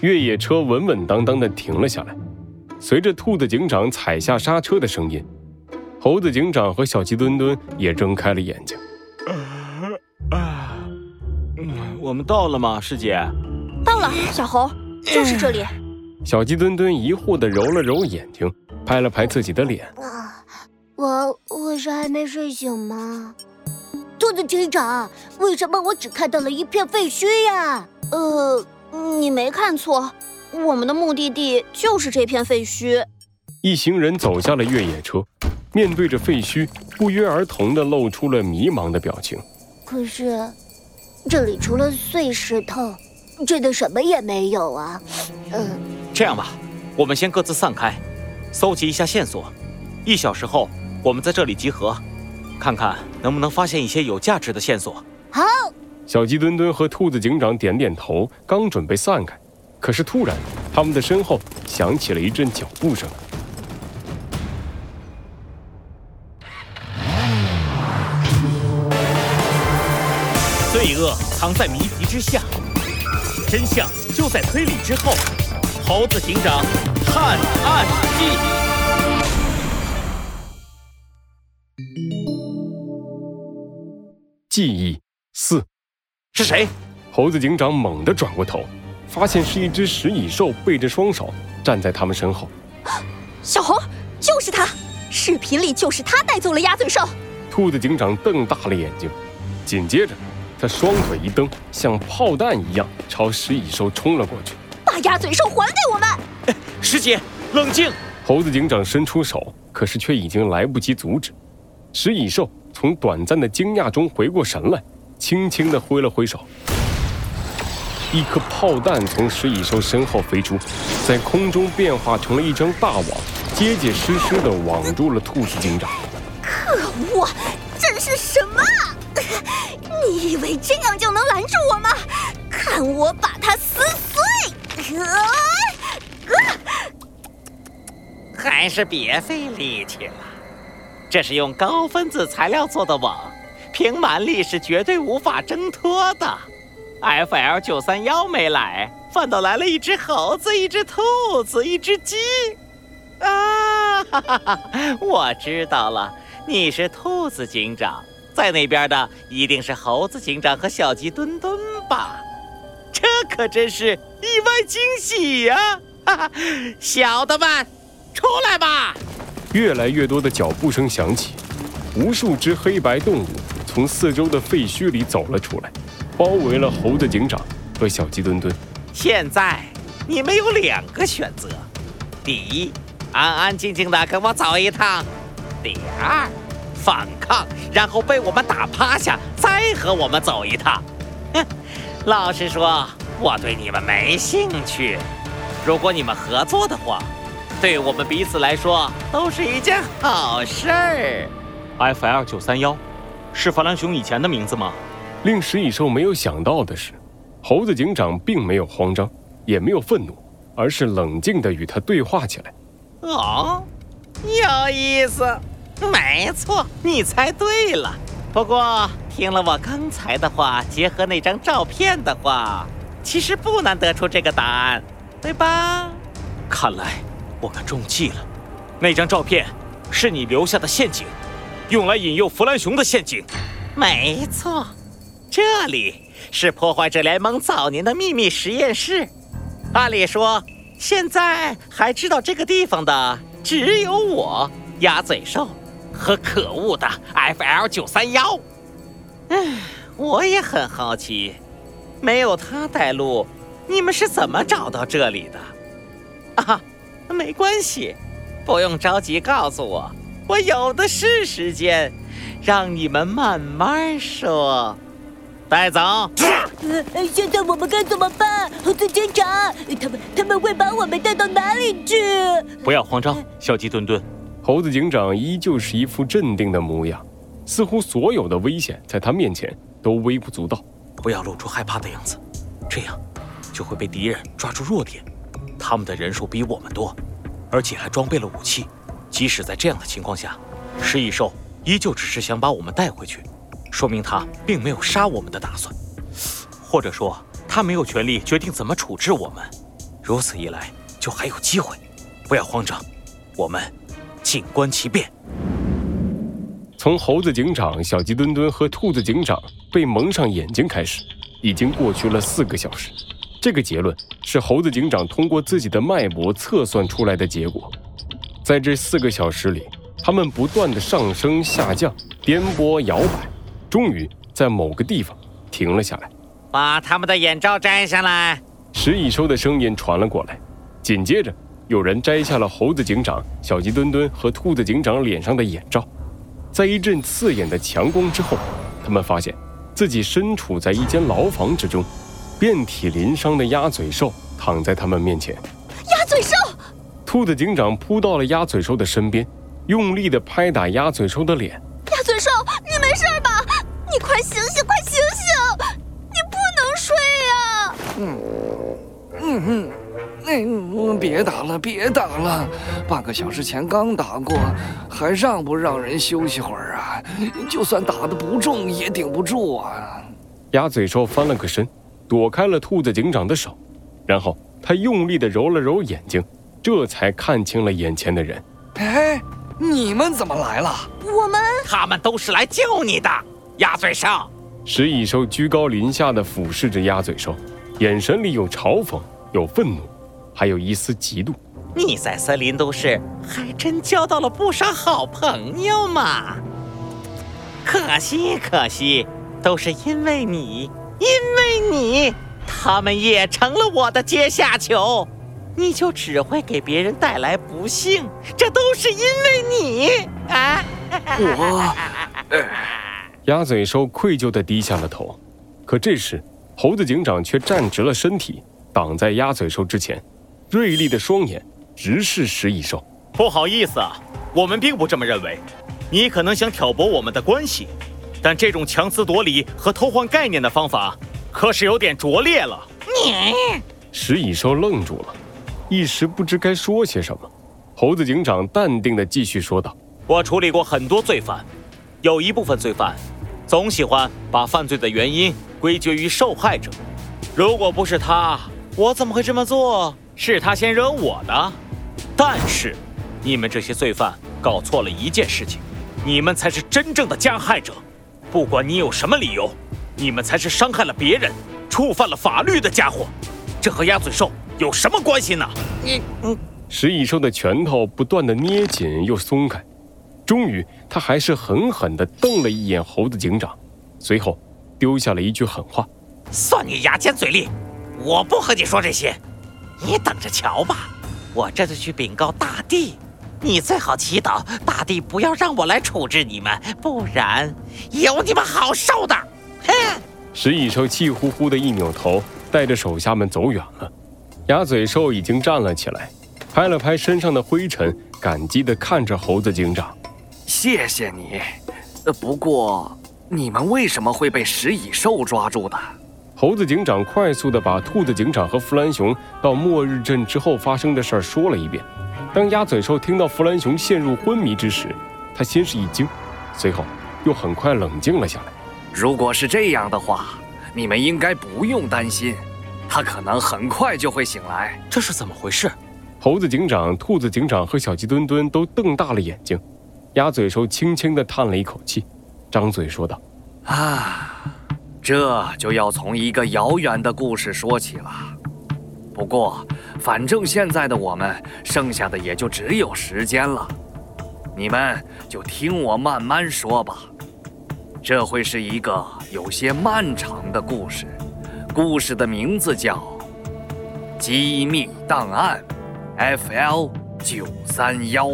越野车稳稳当当的停了下来，随着兔子警长踩下刹车的声音，猴子警长和小鸡墩墩也睁开了眼睛。啊，我们到了吗，师姐？到了，小猴，就是这里。小鸡墩墩疑惑的揉了揉眼睛，拍了拍自己的脸。啊，我我是还没睡醒吗？兔子警长，为什么我只看到了一片废墟呀？呃。你没看错，我们的目的地就是这片废墟。一行人走下了越野车，面对着废墟，不约而同地露出了迷茫的表情。可是，这里除了碎石头，真的什么也没有啊。嗯，这样吧，我们先各自散开，搜集一下线索。一小时后，我们在这里集合，看看能不能发现一些有价值的线索。好。小鸡墩墩和兔子警长点点头，刚准备散开，可是突然，他们的身后响起了一阵脚步声。罪恶藏在谜题之下，真相就在推理之后。猴子警长探案记，记忆四。是谁？猴子警长猛地转过头，发现是一只食蚁兽背着双手站在他们身后。小猴，就是他！视频里就是他带走了鸭嘴兽。兔子警长瞪大了眼睛，紧接着他双腿一蹬，像炮弹一样朝食蚁兽冲了过去。把鸭嘴兽还给我们！师姐，冷静！猴子警长伸出手，可是却已经来不及阻止。食蚁兽从短暂的惊讶中回过神来。轻轻地挥了挥手，一颗炮弹从食蚁兽身后飞出，在空中变化成了一张大网，结结实实地网住了兔子警长。可恶，这是什么？你以为这样就能拦住我吗？看我把它撕碎！还是别费力气了，这是用高分子材料做的网。凭蛮力是绝对无法挣脱的。FL 九三幺没来，反倒来了一只猴子，一只兔子，一只鸡。啊，哈哈哈！我知道了，你是兔子警长，在那边的一定是猴子警长和小鸡墩墩吧？这可真是意外惊喜呀！哈哈，小的们，出来吧！越来越多的脚步声响起，无数只黑白动物。从四周的废墟里走了出来，包围了猴子警长和小鸡墩墩。现在你们有两个选择：第一，安安静静的跟我走一趟；第二，反抗，然后被我们打趴下，再和我们走一趟。哼，老实说，我对你们没兴趣。如果你们合作的话，对我们彼此来说都是一件好事儿。FL 九三幺。是法兰熊以前的名字吗？令食蚁兽没有想到的是，猴子警长并没有慌张，也没有愤怒，而是冷静地与他对话起来。哦，有意思，没错，你猜对了。不过听了我刚才的话，结合那张照片的话，其实不难得出这个答案，对吧？看来我们中计了，那张照片是你留下的陷阱。用来引诱弗兰熊的陷阱，没错，这里是破坏者联盟早年的秘密实验室。按理说，现在还知道这个地方的只有我鸭嘴兽和可恶的 FL 九三幺。唉，我也很好奇，没有他带路，你们是怎么找到这里的？啊，没关系，不用着急告诉我。我有的是时间，让你们慢慢说。带走。呃，现在我们该怎么办？猴子警长，他们他们会把我们带到哪里去？不要慌张，小鸡墩墩。猴子警长依旧是一副镇定的模样，似乎所有的危险在他面前都微不足道。不要露出害怕的样子，这样就会被敌人抓住弱点。他们的人数比我们多，而且还装备了武器。即使在这样的情况下，食蚁兽依旧只是想把我们带回去，说明他并没有杀我们的打算，或者说他没有权利决定怎么处置我们。如此一来，就还有机会。不要慌张，我们静观其变。从猴子警长、小鸡墩墩和兔子警长被蒙上眼睛开始，已经过去了四个小时。这个结论是猴子警长通过自己的脉搏测算出来的结果。在这四个小时里，他们不断的上升、下降、颠簸、摇摆，终于在某个地方停了下来。把他们的眼罩摘下来。食蚁兽的声音传了过来，紧接着有人摘下了猴子警长、小鸡墩墩和兔子警长脸上的眼罩。在一阵刺眼的强光之后，他们发现自己身处在一间牢房之中，遍体鳞伤的鸭嘴兽躺在他们面前。鸭嘴兽，兔子警长扑到了鸭嘴兽的身边，用力地拍打鸭嘴兽的脸。鸭嘴兽，你没事吧？你快醒醒，快醒醒！你不能睡呀！嗯嗯嗯，别打了，别打了，半个小时前刚打过，还让不让人休息会儿啊？就算打的不重，也顶不住啊！鸭嘴兽翻了个身，躲开了兔子警长的手，然后他用力地揉了揉眼睛，这才看清了眼前的人。哎，你们怎么来了？我们他们都是来救你的，鸭嘴兽。食蚁兽居高临下的俯视着鸭嘴兽，眼神里有嘲讽，有愤怒，还有一丝嫉妒。你在森林都市还真交到了不少好朋友嘛。可惜可惜，都是因为你，因为你，他们也成了我的阶下囚。你就只会给别人带来不幸，这都是因为你啊！我，鸭嘴兽愧疚地低下了头，可这时，猴子警长却站直了身体，挡在鸭嘴兽之前，锐利的双眼直视食蚁兽。不好意思啊，我们并不这么认为。你可能想挑拨我们的关系，但这种强词夺理和偷换概念的方法，可是有点拙劣了。你食蚁兽愣住了，一时不知该说些什么。猴子警长淡定地继续说道。我处理过很多罪犯，有一部分罪犯总喜欢把犯罪的原因归结于受害者。如果不是他，我怎么会这么做？是他先惹我的。但是，你们这些罪犯搞错了一件事情，你们才是真正的加害者。不管你有什么理由，你们才是伤害了别人、触犯了法律的家伙。这和鸭嘴兽有什么关系呢？你，嗯，石蚁兽的拳头不断的捏紧又松开，终于，他还是狠狠地瞪了一眼猴子警长，随后丢下了一句狠话。算你牙尖嘴利，我不和你说这些，你等着瞧吧。我这就去禀告大帝，你最好祈祷大帝不要让我来处置你们，不然有你们好受的。哼！石蚁兽气呼呼的一扭头，带着手下们走远了。鸭嘴兽已经站了起来，拍了拍身上的灰尘，感激地看着猴子警长。谢谢你。呃，不过你们为什么会被食蚁兽抓住的？猴子警长快速地把兔子警长和弗兰熊到末日镇之后发生的事儿说了一遍。当鸭嘴兽听到弗兰熊陷入昏迷之时，他先是一惊，随后又很快冷静了下来。如果是这样的话，你们应该不用担心，他可能很快就会醒来。这是怎么回事？猴子警长、兔子警长和小鸡墩墩都瞪大了眼睛。鸭嘴兽轻轻地叹了一口气，张嘴说道：“啊，这就要从一个遥远的故事说起了。不过，反正现在的我们剩下的也就只有时间了，你们就听我慢慢说吧。这会是一个有些漫长的故事，故事的名字叫《机密档案 FL 九三幺》。